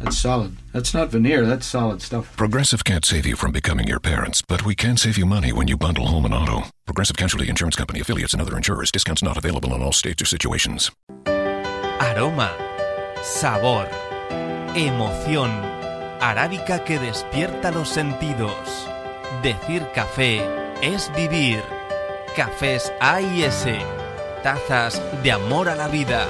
That's solid. That's not veneer, that's solid stuff. Progressive can't save you from becoming your parents, but we can save you money when you bundle home and auto. Progressive Casualty Insurance Company affiliates and other insurers. Discounts not available in all states or situations. Aroma, sabor, emoción, arábica que despierta los sentidos. Decir café es vivir. Cafés A y S, tazas de amor a la vida.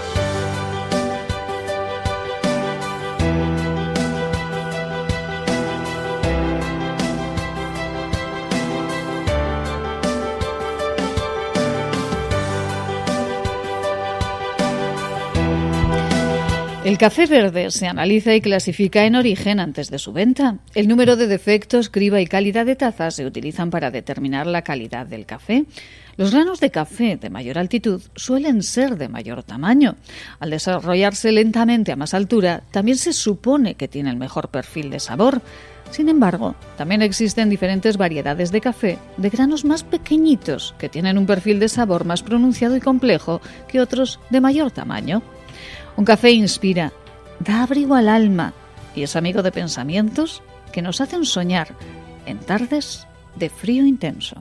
El café verde se analiza y clasifica en origen antes de su venta. El número de defectos, criba y calidad de tazas se utilizan para determinar la calidad del café. Los granos de café de mayor altitud suelen ser de mayor tamaño. Al desarrollarse lentamente a más altura, también se supone que tienen mejor perfil de sabor. Sin embargo, también existen diferentes variedades de café de granos más pequeñitos que tienen un perfil de sabor más pronunciado y complejo que otros de mayor tamaño. Un café inspira, da abrigo al alma y es amigo de pensamientos que nos hacen soñar en tardes de frío intenso.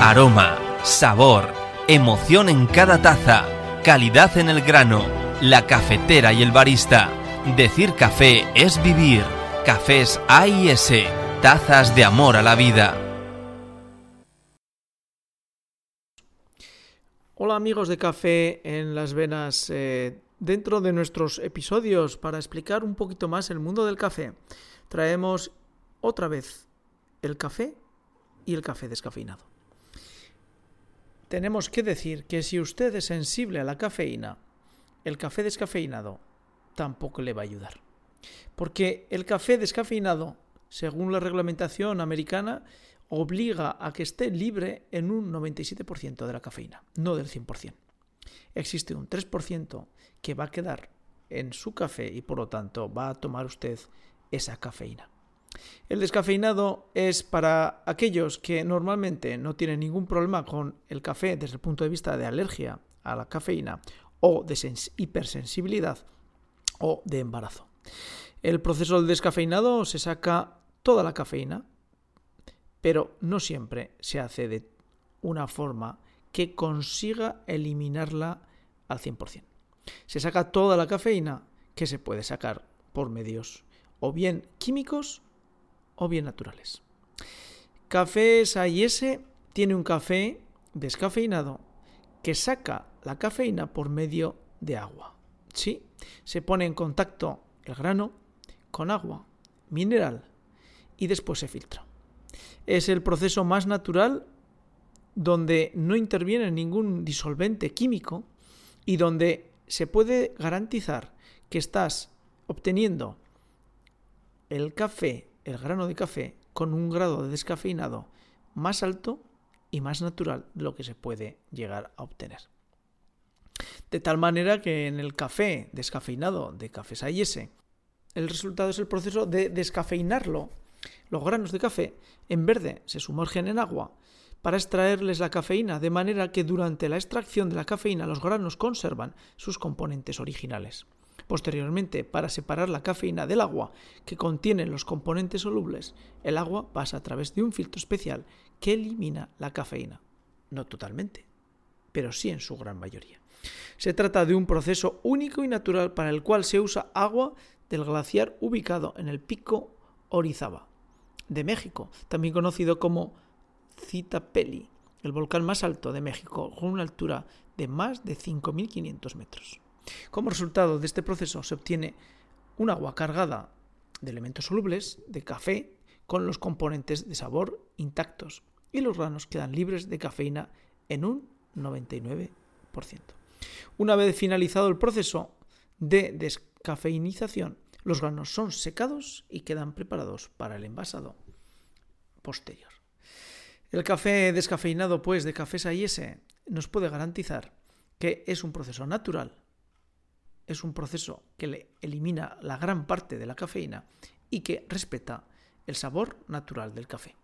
Aroma, sabor, emoción en cada taza, calidad en el grano, la cafetera y el barista. Decir café es vivir. Cafés A y S, tazas de amor a la vida. Hola amigos de Café en las Venas. Eh, dentro de nuestros episodios para explicar un poquito más el mundo del café, traemos otra vez el café y el café descafeinado. Tenemos que decir que si usted es sensible a la cafeína, el café descafeinado tampoco le va a ayudar. Porque el café descafeinado, según la reglamentación americana, obliga a que esté libre en un 97% de la cafeína, no del 100% existe un 3% que va a quedar en su café y por lo tanto va a tomar usted esa cafeína. El descafeinado es para aquellos que normalmente no tienen ningún problema con el café desde el punto de vista de alergia a la cafeína o de hipersensibilidad o de embarazo. El proceso del descafeinado se saca toda la cafeína, pero no siempre se hace de una forma que consiga eliminarla al 100%. Se saca toda la cafeína que se puede sacar por medios o bien químicos o bien naturales. Cafés A&S tiene un café descafeinado que saca la cafeína por medio de agua. Sí, se pone en contacto el grano con agua mineral y después se filtra. Es el proceso más natural donde no interviene ningún disolvente químico y donde se puede garantizar que estás obteniendo el café, el grano de café, con un grado de descafeinado más alto y más natural de lo que se puede llegar a obtener. De tal manera que en el café descafeinado de Cafés A&S, el resultado es el proceso de descafeinarlo. Los granos de café en verde se sumergen en agua para extraerles la cafeína, de manera que durante la extracción de la cafeína los granos conservan sus componentes originales. Posteriormente, para separar la cafeína del agua que contienen los componentes solubles, el agua pasa a través de un filtro especial que elimina la cafeína. No totalmente, pero sí en su gran mayoría. Se trata de un proceso único y natural para el cual se usa agua del glaciar ubicado en el pico Orizaba de México, también conocido como Citapeli, el volcán más alto de México, con una altura de más de 5.500 metros. Como resultado de este proceso se obtiene un agua cargada de elementos solubles, de café, con los componentes de sabor intactos, y los granos quedan libres de cafeína en un 99%. Una vez finalizado el proceso de descafeinización, los granos son secados y quedan preparados para el envasado posterior. El café descafeinado, pues, de Cafés A&S nos puede garantizar que es un proceso natural es un proceso que le elimina la gran parte de la cafeína y que respeta el sabor natural del café.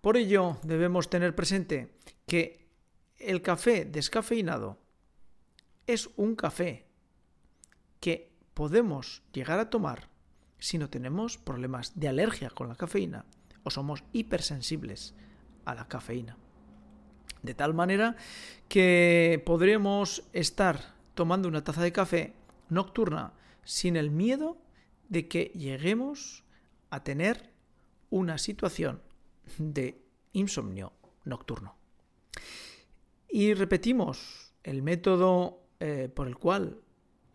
Por ello debemos tener presente que el café descafeinado es un café que podemos llegar a tomar si no tenemos problemas de alergia con la cafeína o somos hipersensibles a la cafeína. De tal manera que podremos estar tomando una taza de café nocturna sin el miedo de que lleguemos a tener una situación de insomnio nocturno. Y repetimos, el método eh, por el cual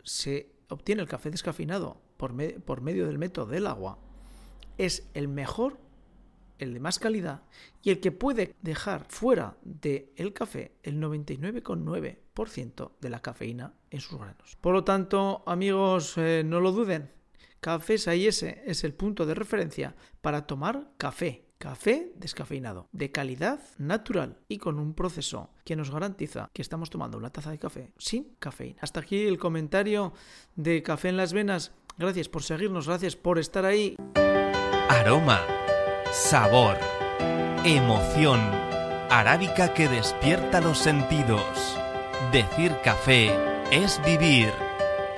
se obtiene el café descafeinado por, medio del método del agua es el mejor el de más calidad y el que puede dejar fuera del café el 99,9% de la cafeína en sus granos. Por lo tanto, amigos, eh, no lo duden. Cafés ese es el punto de referencia para tomar café. Café descafeinado, de calidad natural y con un proceso que nos garantiza que estamos tomando una taza de café sin cafeína. Hasta aquí el comentario de Café en las Venas. Gracias por seguirnos, gracias por estar ahí. Aroma sabor, emoción, arábica que despierta los sentidos. Decir café es vivir.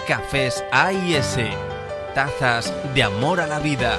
Cafés A y S, tazas de amor a la vida.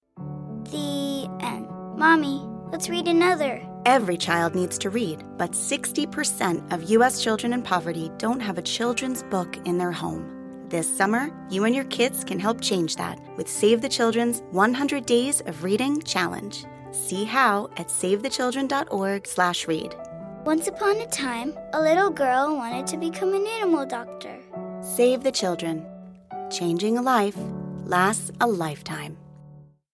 The end. Mommy, let's read another. Every child needs to read, but 60% of U.S. children in poverty don't have a children's book in their home. This summer, you and your kids can help change that with Save the Children's 100 Days of Reading Challenge. See how at savethechildren.org/read. Once upon a time, a little girl wanted to become an animal doctor. Save the Children. Changing a life lasts a lifetime.